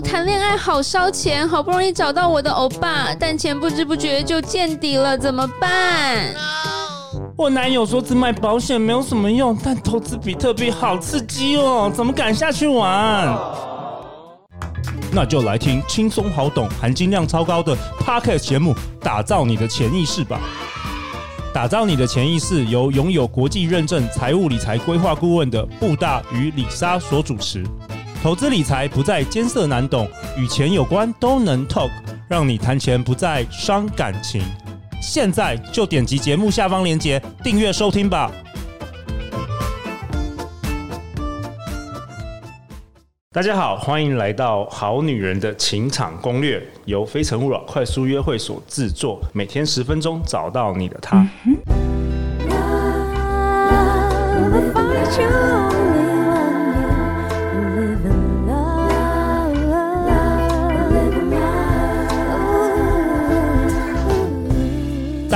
谈恋爱好烧钱，好不容易找到我的欧巴，但钱不知不觉就见底了，怎么办？我男友说只买保险没有什么用，但投资比特币好刺激哦，怎么敢下去玩？那就来听轻松好懂、含金量超高的 Podcast 节目，打造你的潜意识吧。打造你的潜意识，由拥有国际认证财务理财规划顾问的布大与李莎所主持。投资理财不再艰涩难懂，与钱有关都能 talk，让你谈钱不再伤感情。现在就点击节目下方链接订阅收听吧。大家好，欢迎来到《好女人的情场攻略》，由非诚勿扰快速约会所制作，每天十分钟，找到你的他。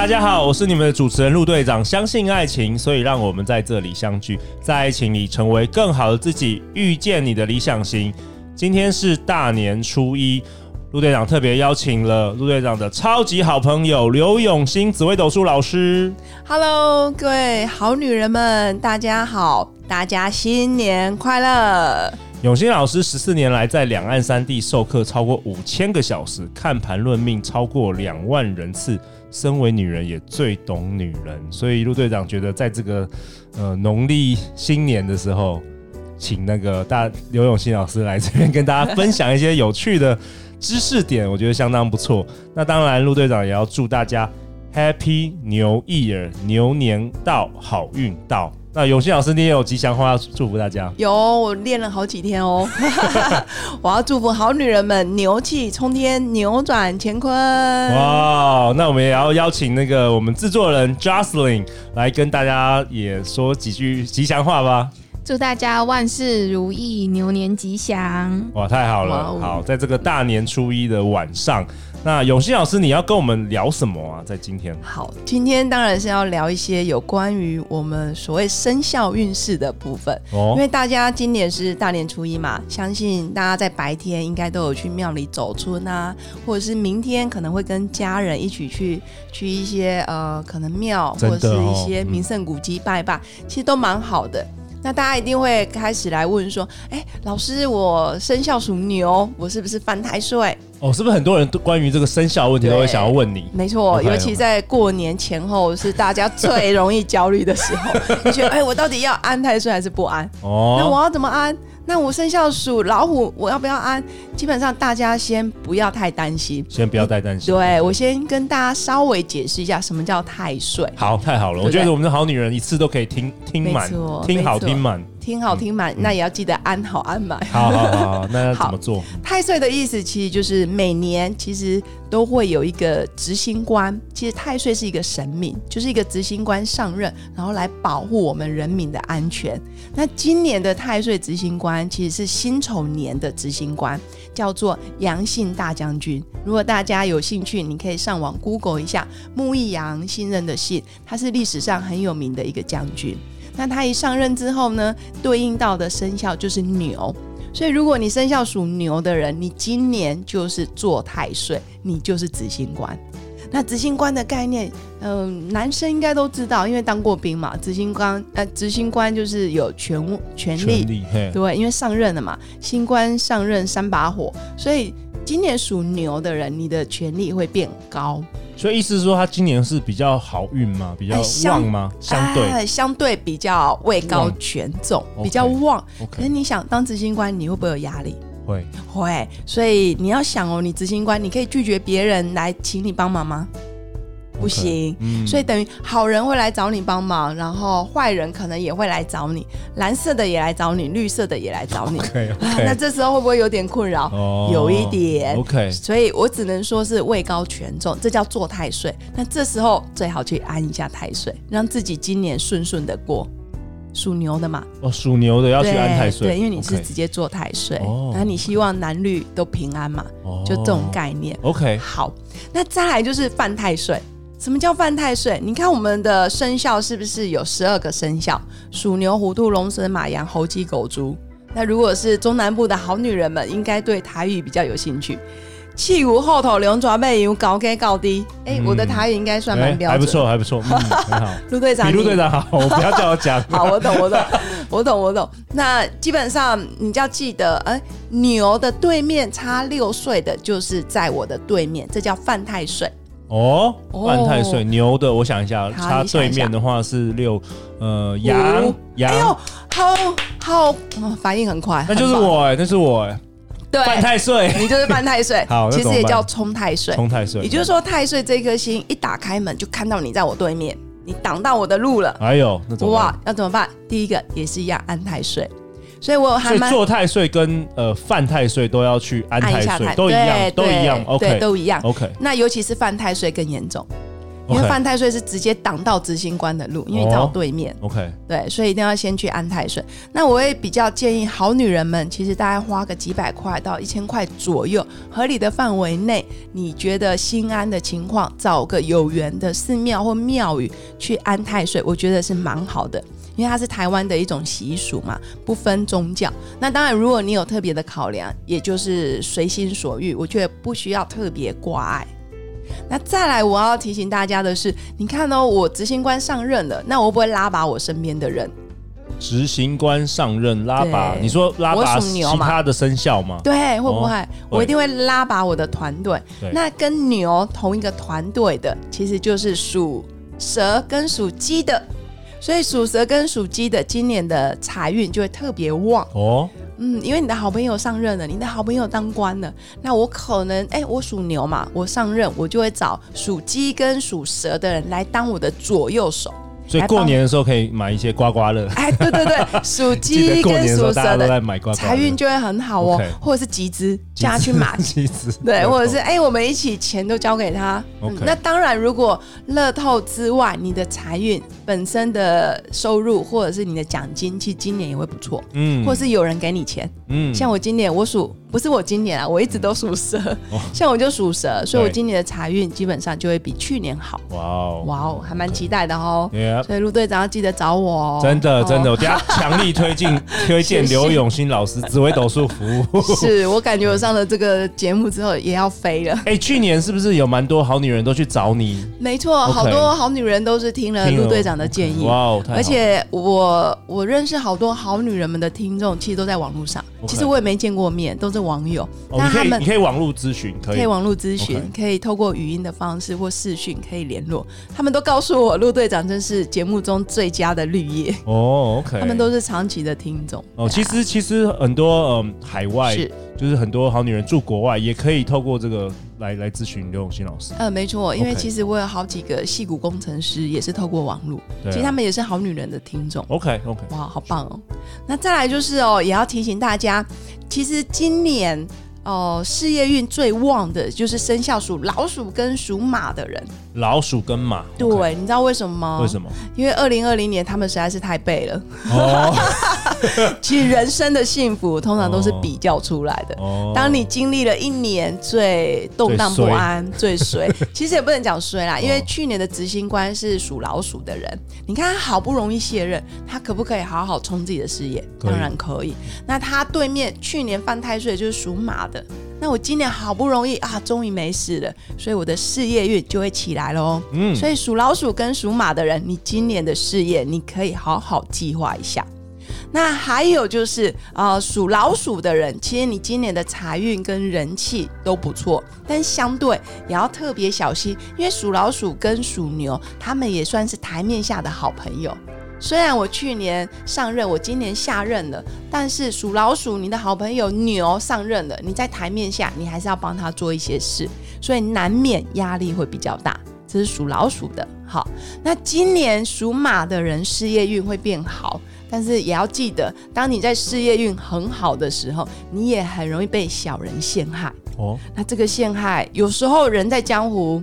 大家好，我是你们的主持人陆队长。相信爱情，所以让我们在这里相聚，在爱情里成为更好的自己，遇见你的理想型。今天是大年初一，陆队长特别邀请了陆队长的超级好朋友刘永新紫薇斗数老师。Hello，各位好女人们，大家好，大家新年快乐！永新老师十四年来在两岸三地授课超过五千个小时，看盘论命超过两万人次。身为女人，也最懂女人，所以陆队长觉得，在这个呃农历新年的时候，请那个大刘永新老师来这边跟大家分享一些有趣的知识点，我觉得相当不错。那当然，陆队长也要祝大家 Happy 牛 Year，牛年到，好运到。那永新老师，你也有吉祥话要祝福大家？有，我练了好几天哦。我要祝福好女人们牛气冲天，扭转乾坤。哇，那我们也要邀请那个我们制作人 Jocelyn 来跟大家也说几句吉祥话吧。祝大家万事如意，牛年吉祥！哇，太好了！好，在这个大年初一的晚上。那永新老师，你要跟我们聊什么啊？在今天，好，今天当然是要聊一些有关于我们所谓生肖运势的部分。哦，因为大家今年是大年初一嘛，相信大家在白天应该都有去庙里走春啊，或者是明天可能会跟家人一起去去一些呃，可能庙或者是一些名胜古迹拜拜，嗯，其实都蛮好的。那大家一定会开始来问说，哎、欸，老师，我生肖属牛，我是不是犯太岁？哦，是不是很多人都关于这个生肖问题都会想要问你？没错，尤其在过年前后是大家最容易焦虑的时候。你觉得，哎、欸，我到底要安太岁还是不安？哦，那我要怎么安？那我生肖属老虎，我要不要安？基本上大家先不要太担心，先不要太担心。对，我先跟大家稍微解释一下什么叫太岁。好，太好了，对对，我觉得我们的好女人一次都可以听听满，听好听满。听好听满，那也要记得安好安满。好好好，那要怎么做？太岁的意思其实就是每年其实都会有一个执行官，其实太岁是一个神明，就是一个执行官上任，然后来保护我们人民的安全。那今年的太岁执行官其实是辛丑年的执行官，叫做杨姓大将军。如果大家有兴趣，你可以上网 Google 一下，木易杨，信任的信，他是历史上很有名的一个将军。那他一上任之后呢，对应到的生肖就是牛，所以如果你生肖属牛的人，你今年就是做太岁，你就是执行官。那执行官的概念，嗯、呃，男生应该都知道，因为当过兵嘛。执行官，呃，执行官就是有权权力，权力，对，因为上任了嘛，新官上任三把火，所以今年属牛的人，你的权力会变高。所以意思是说，他今年是比较好运吗？比较旺吗？相对、哎、相对比较位高权重，比较旺。Okay, okay. 可是你想当执行官，你会不会有压力？会会。所以你要想哦，你执行官，你可以拒绝别人来请你帮忙吗？不行所以等于好人会来找你帮忙，然后坏人可能也会来找你，蓝色的也来找你，绿色的也来找你。Okay, okay. 啊、那这时候会不会有点困扰？哦、有一点。OK，所以我只能说是位高权重，这叫做太岁。那这时候最好去安一下太岁，让自己今年顺顺的过。属牛的嘛，哦，属牛的要去安太岁，对，因为你是直接做太岁，那.你希望男女都平安嘛，哦、就这种概念。OK，好，那再来就是犯太岁。什么叫犯太岁？你看我们的生肖是不是有十二个生肖？鼠牛虎兔龙蛇马羊猴鸡狗猪。那如果是中南部的好女人们，应该对台语比较有兴趣。气无后头，两爪背有高高高低。哎、欸，我的台语应该算蛮标准、欸，还不错，还不错，嗯，很好。陆队长，比陆队长好，我不要叫我讲。好，我懂，我懂，我懂，我懂。那基本上你就要记得，哎、欸，牛的对面差六岁的，就是在我的对面，这叫犯太岁。哦，犯太岁，牛的，我想一下，它对面的话是六，呃，羊，羊。哎呦，好好，反应很快。那就是我哎、欸，那是我哎、欸。对，半太岁，你就是半太岁。好，其实也叫冲太岁。冲太岁，也就是说，太岁这颗星一打开门，就看到你在我对面，你挡到我的路了。哎呦，那怎么办？哇，要怎么办？第一个也是一样，安太岁。所以我还蛮做太岁跟呃犯太岁都要去安太岁，都一样，都一样。OK，都一样。OK，那尤其是犯太岁更严重。因为犯太岁是直接挡到执行官的路，因为你在我对面。OK，对，所以一定要先去安太岁。那我也比较建议好女人们，其实大概花个几百块到一千块左右，合理的范围内，你觉得心安的情况，找个有缘的寺庙或庙宇去安太岁，我觉得是蛮好的，因为它是台湾的一种习俗嘛，不分宗教。那当然，如果你有特别的考量，也就是随心所欲，我觉得不需要特别挂碍。那再来，我要提醒大家的是，你看哦，我执行官上任了，那我会不会拉拔我身边的人。执行官上任拉拔，你说拉拔其他的生肖吗？对，会不会？哦、我一定会拉拔我的团队。那跟牛同一个团队的，其实就是属蛇跟属鸡的，所以属蛇跟属鸡的，今年的财运就会特别旺哦。嗯，因为你的好朋友上任了，你的好朋友当官了，那我可能，哎，我属牛嘛，我上任，我就会找属鸡跟属蛇的人来当我的左右手。所以过年的时候可以买一些刮刮乐。哎，对对对，属鸡 跟属蛇的财运就会很好哦，或者是集资叫他去买 对，或者是哎，我们一起钱都交给他。那当然，如果乐透之外，你的财运本身的收入或者是你的奖金，其实今年也会不错。嗯，或是有人给你钱。嗯，像我今年我属。不是我今年啊，我一直都属蛇，哦、像我就属蛇，所以我今年的财运基本上就会比去年好。哇哦，哇哦，还蛮期待的哦。所以陆队长要记得找我哦。真的真的，我等下强力推荐 推荐刘永新老师紫微斗数服务。是我感觉我上了这个节目之后也要飞了。哎、欸，去年是不是有蛮多好女人都去找你？没错，好多好女人都是听了陆队长的建议。哇哦，而且我我认识好多好女人们的听众，其实都在网络上。其实我也没见过面，都是网友。那、哦、他们你可以网络咨询，可以，可以网络咨询，可以透过语音的方式或视讯可以联络。他们都告诉我，陆队长真是节目中最佳的绿叶哦。OK，他们都是长期的听众哦。其实其实很多嗯海外是就是很多好女人住国外，也可以透过这个来来咨询刘永新老师。呃，没错，因为其实我有好几个戏骨工程师也是透过网络，啊、其实他们也是好女人的听众。OK OK，哇，好棒哦。那再来就是哦，也要提醒大家。其实今年哦、呃，事业运最旺的就是生肖属老鼠跟属马的人。老鼠跟马，对，okay. 你知道为什么吗？为什么？因为二零二零年他们实在是太背了。哦，其实人生的幸福通常都是比较出来的。哦，当你经历了一年最动荡不安、最衰，其实也不能讲衰啦，因为去年的执行官是属老鼠的人，你看他好不容易卸任，他可不可以好好冲自己的事业？当然可以。那他对面去年犯太岁就是属马的。那我今年好不容易啊，终于没事了，所以我的事业运就会起来喽。嗯，所以属老鼠跟属马的人，你今年的事业你可以好好计划一下。那还有就是啊，呃，属老鼠的人，其实你今年的财运跟人气都不错，但相对也要特别小心，因为属老鼠跟属牛，他们也算是台面下的好朋友。虽然我去年上任，我今年下任了，但是属老鼠，你的好朋友牛上任了，你在台面下，你还是要帮他做一些事，所以难免压力会比较大。这是属老鼠的。好，那今年属马的人事业运会变好，但是也要记得，当你在事业运很好的时候，你也很容易被小人陷害。哦，那这个陷害，有时候人在江湖。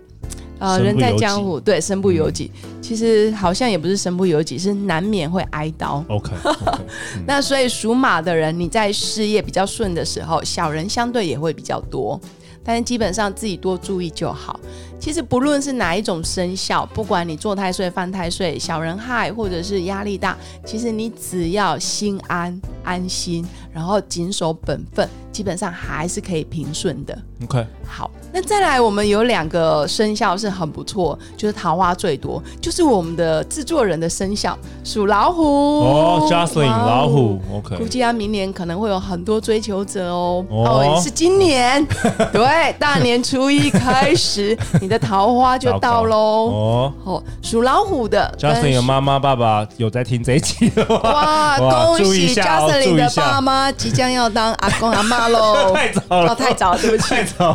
呃，人在江湖，对，身不由己。嗯、其实好像也不是身不由己，是难免会挨刀。OK, okay、嗯。那所以属马的人，你在事业比较顺的时候，小人相对也会比较多，但是基本上自己多注意就好。其实不论是哪一种生肖，不管你做太岁、犯太岁、小人害，或者是压力大，其实你只要心安安心。然后谨守本分，基本上还是可以平顺的。OK，好，那再来，我们有两个生肖是很不错，就是桃花最多，就是我们的制作人的生肖属老虎哦，Jocelyn 老虎，OK，估计他明年可能会有很多追求者哦。哦，也是今年，对，大年初一开始，你的桃花就到喽。哦，哦，属老虎的 Jocelyn 的妈妈爸爸有在听这一集的吗？哇，恭喜 Jocelyn 的爸妈即将要当阿公阿妈喽！太早了，太早，对不起。太早，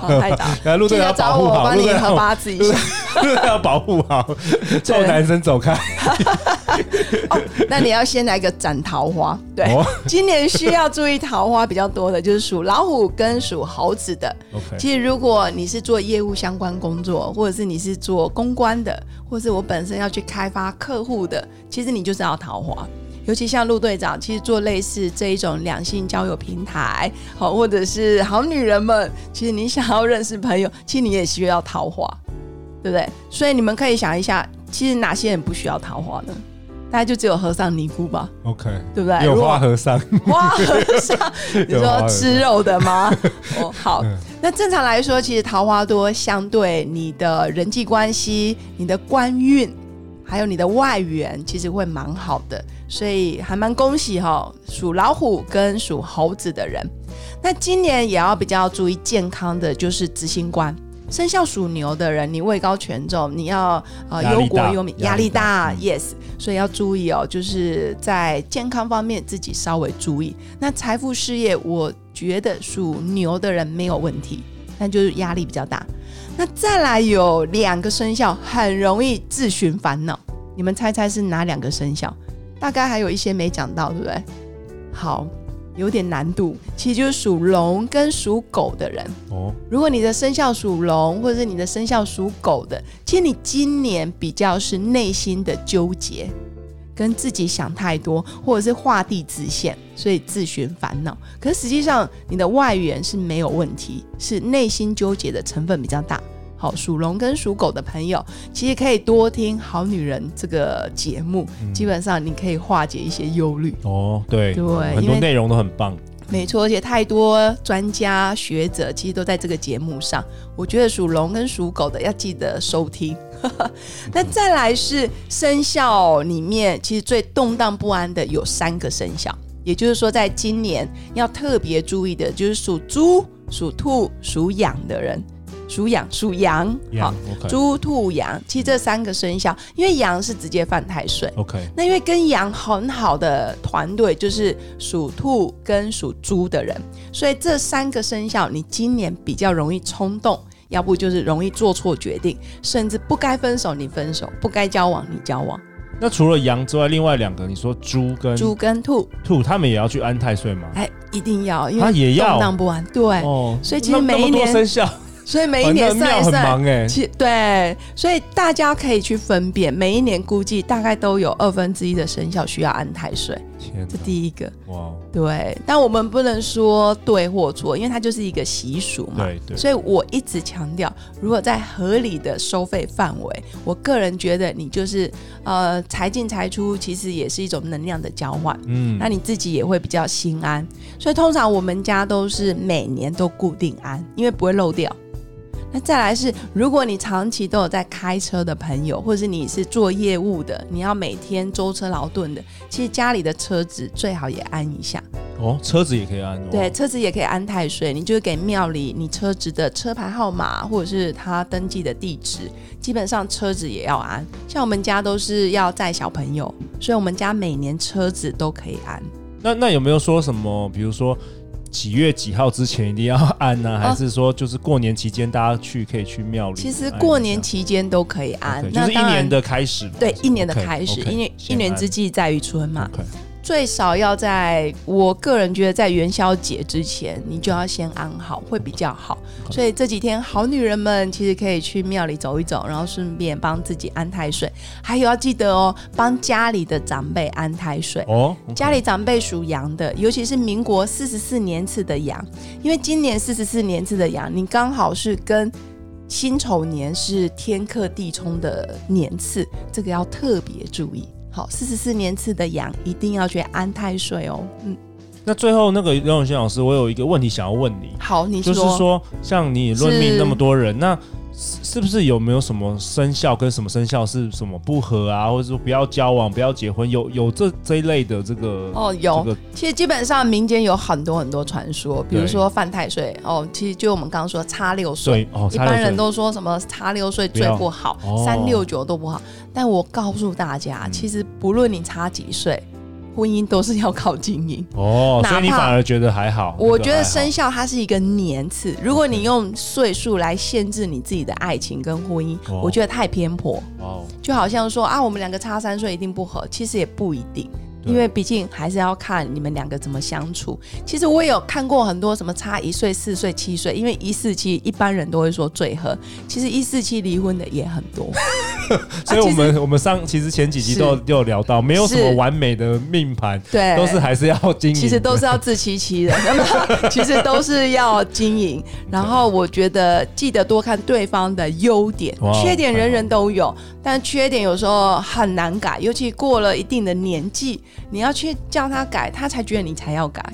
来陆队要保护好，帮你合八字一下，陆队要保护好，臭 男生走开。哦，那你要先来个斩桃花，对，哦、今年需要注意桃花比较多的，就是属老虎跟属猴子的。Okay 其实如果你是做业务相关工作，或者是你是做公关的，或者是我本身要去开发客户的，其实你就是要桃花。尤其像陆队长，其实做类似这一种两性交友平台，好，或者是好女人们，其实你想要认识朋友，其实你也需要桃花，对不对？所以你们可以想一下，其实哪些人不需要桃花呢？大概就只有和尚尼姑吧。OK，对不对？有花和尚，花和尚，你说吃肉的吗？哦，好。那正常来说，其实桃花多，相对你的人际关系、你的官运，还有你的外缘，其实会蛮好的。所以还蛮恭喜哈、哦，属老虎跟属猴子的人。那今年也要比较注意健康的，就是执行官。生肖属牛的人，你位高权重，你要呃忧国忧民，压力大。Yes，所以要注意哦，就是在健康方面自己稍微注意。那财富事业，我觉得属牛的人没有问题，但就是压力比较大。那再来有两个生肖很容易自寻烦恼，你们猜猜是哪两个生肖？大概还有一些没讲到，对不对？好，有点难度。其实就是属龙跟属狗的人哦。如果你的生肖属龙，或者是你的生肖属狗的，其实你今年比较是内心的纠结，跟自己想太多，或者是画地自限，所以自寻烦恼。可是实际上你的外缘是没有问题，是内心纠结的成分比较大。好，属龙跟属狗的朋友，其实可以多听《好女人》这个节目，嗯、基本上你可以化解一些忧虑。哦，对对，很多内容都很棒。没错，而且太多专家学者其实都在这个节目上。我觉得属龙跟属狗的要记得收听。那再来是生肖里面，其实最动荡不安的有三个生肖，也就是说，在今年要特别注意的，就是属猪、属兔、属羊的人。属羊，属羊，好，猪、兔、羊，其实这三个生肖，因为羊是直接犯太岁，OK，那因为跟羊很好的团队就是属兔跟属猪的人，所以这三个生肖你今年比较容易冲动，要不就是容易做错决定，甚至不该分手你分手，不该交往你交往。那除了羊之外，另外两个你说猪跟猪跟兔，兔他们也要去安太岁吗？哎，一定要，因为他也要？动荡不安，对，哦，所以其实每一年生肖。所以每一年算一算，其对，所以大家可以去分辨，每一年估计大概都有二分之一的生肖需要安太岁。这第一个哇，对，但我们不能说对或错，因为它就是一个习俗嘛。对对。所以我一直强调，如果在合理的收费范围，我个人觉得你就是呃财进财出，其实也是一种能量的交换。嗯，那你自己也会比较心安。所以通常我们家都是每年都固定安，因为不会漏掉。那再来是，如果你长期都有在开车的朋友，或者是你是做业务的，你要每天舟车劳顿的，其实家里的车子最好也安一下。哦，车子也可以安。对，车子也可以安太岁，你就给庙里你车子的车牌号码，或者是他登记的地址，基本上车子也要安。像我们家都是要载小朋友，所以我们家每年车子都可以安。那那有没有说什么，比如说？几月几号之前一定要安呢？还是说就是过年期间大家去可以去庙里？其实过年期间都可以安，那就是一年的开始。对，一年的开始，因为一年之计在于春嘛。最少要在我个人觉得，在元宵节之前，你就要先安好，会比较好。所以这几天，好女人们其实可以去庙里走一走，然后顺便帮自己安太岁。还有要记得哦，帮家里的长辈安太岁。哦，家里长辈属羊的，尤其是民国四十四年次的羊，因为今年四十四年次的羊，你刚好是跟辛丑年是天克地冲的年次，这个要特别注意。好，四十四年次的羊一定要去安太岁哦。嗯，那最后那个刘永新老师，我有一个问题想要问你。好，你说。就是说，像你论命那么多人，那。是不是有没有什么生肖跟什么生肖是什么不合啊，或者说不要交往、不要结婚，有有这这一类的这个哦，有、这个。其实基本上民间有很多很多传说，比如说犯太岁哦，其实就我们刚刚说差六岁哦，一般人都说什么差六岁最不好，三六九都不好。但我告诉大家，嗯、其实不论你差几岁。婚姻都是要靠经营哦，所以你反而觉得还好。我觉得生肖它是一个年次，如果你用岁数来限制你自己的爱情跟婚姻，我觉得太偏颇。哦，就好像说啊，我们两个差三岁一定不合，其实也不一定。因为毕竟还是要看你们两个怎么相处。其实我也有看过很多什么差一岁、四岁、七岁，因为一四七一般人都会说最合。其实一四七离婚的也很多。所以我们、啊、我们上其实前几集都有聊到，没有什么完美的命盘，对，都是还是要经营。其实都是要自欺欺人，那么其实都是要经营。然后我觉得记得多看对方的优点，缺点人人都有，但缺点有时候很难改，尤其过了一定的年纪。你要去叫他改，他才觉得你才要改，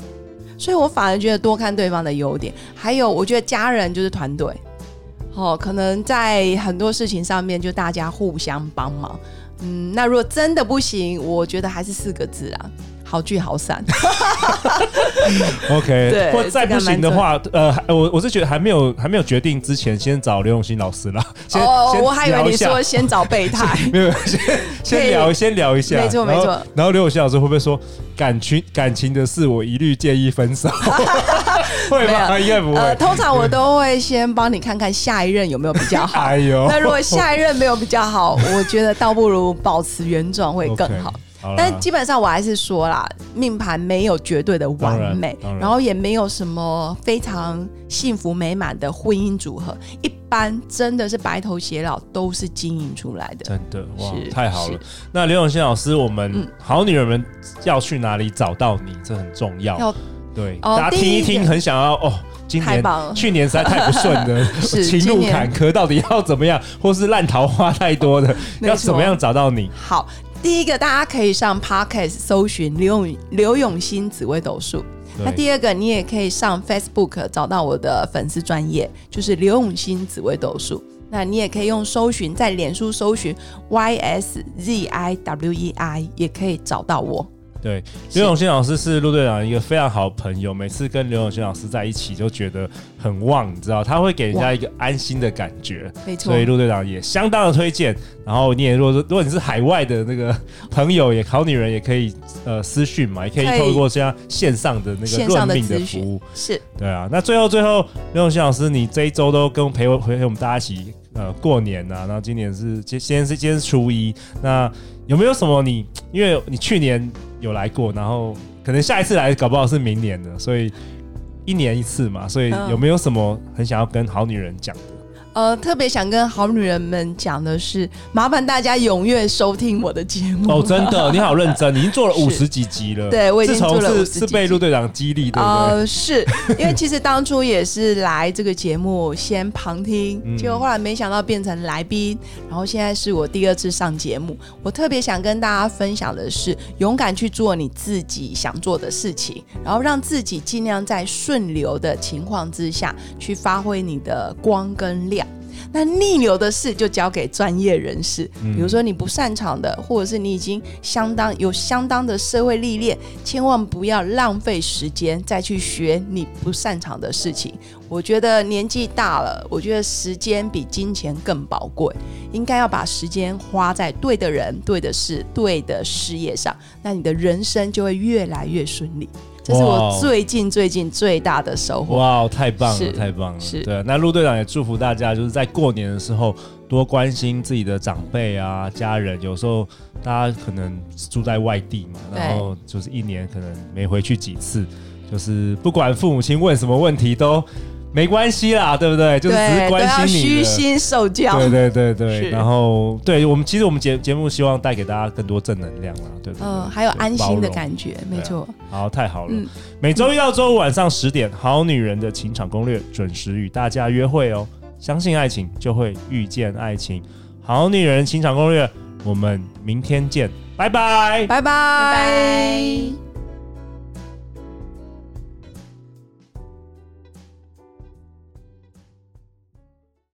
所以我反而觉得多看对方的优点。还有，我觉得家人就是团队，哦，可能在很多事情上面就大家互相帮忙。嗯，那如果真的不行，我觉得还是四个字啊。好聚好散，OK。对，或再不行的话，呃，我我是觉得还没有还没有决定之前，先找刘永新老师啦。哦，我还以为你说先找备胎，没有，先先聊，先聊一下，没错没错。然后刘永新老师会不会说感情感情的事，我一律建议分手？会吗？应该不会。呃，通常我都会先帮你看看下一任有没有比较好。哎呦，那如果下一任没有比较好，我觉得倒不如保持原状会更好。但基本上我还是说啦，命盘没有绝对的完美，然后也没有什么非常幸福美满的婚姻组合，一般真的是白头偕老都是经营出来的。真的哇，太好了！那刘永新老师，我们好女人们要去哪里找到你？这很重要。要对，大家听一听，很想要哦。今年去年实在太不顺了，情路坎坷，到底要怎么样？或是烂桃花太多的，要怎么样找到你？好。第一个，大家可以上 Podcast 搜寻刘永刘永新紫微斗数。那第二个，你也可以上 Facebook 找到我的粉丝专业，就是刘永新紫微斗数。那你也可以用搜寻，在脸书搜寻 Y S Z I W E I，也可以找到我。对，刘永新老师是陆队长一个非常好的朋友，每次跟刘永新老师在一起就觉得很旺，你知道，他会给人家一个安心的感觉，没错。所以陆队长也相当的推荐。然后你也如果说，如果你是海外的那个朋友，也好女人也可以呃私讯嘛，也可以透过这样线上的那个论命的服务，是对啊。那最后最后，刘永新老师，你这一周都跟陪我陪陪我们大家一起呃过年呐、啊，然后今年是今今天是今天是初一，那有没有什么你，因为你去年。有来过，然后可能下一次来搞不好是明年的，所以一年一次嘛，所以有没有什么很想要跟好女人讲的？呃，特别想跟好女人们讲的是，麻烦大家踊跃收听我的节目哦！真的，你好认真，你已经做了五十几集了。对，我已经做了五十集。是被陆队长激励，对不对？呃，是因为其实当初也是来这个节目先旁听，嗯、结果后来没想到变成来宾，然后现在是我第二次上节目。我特别想跟大家分享的是，勇敢去做你自己想做的事情，然后让自己尽量在顺流的情况之下去发挥你的光跟亮。那逆流的事就交给专业人士，比如说你不擅长的，或者是你已经相当有相当的社会历练，千万不要浪费时间再去学你不擅长的事情。我觉得年纪大了，我觉得时间比金钱更宝贵，应该要把时间花在对的人、对的事、对的事业上，那你的人生就会越来越顺利。这是我最近最近最大的收获。哇，太棒了，太棒了！是，对。那陆队长也祝福大家，就是在过年的时候多关心自己的长辈啊、家人。有时候大家可能住在外地嘛，然后就是一年可能没回去几次，就是不管父母亲问什么问题都。没关系啦，对不对？就是只是关心你的，虚心受教。对对对对，然后对我们其实我们节节目希望带给大家更多正能量啦，对不对？嗯，还有安心的感觉，没错。好，太好了。嗯，每周一到周五晚上十点，《好女人的情场攻略》准时与大家约会哦。相信爱情，就会遇见爱情。《好女人情场攻略》，我们明天见，拜拜，拜拜。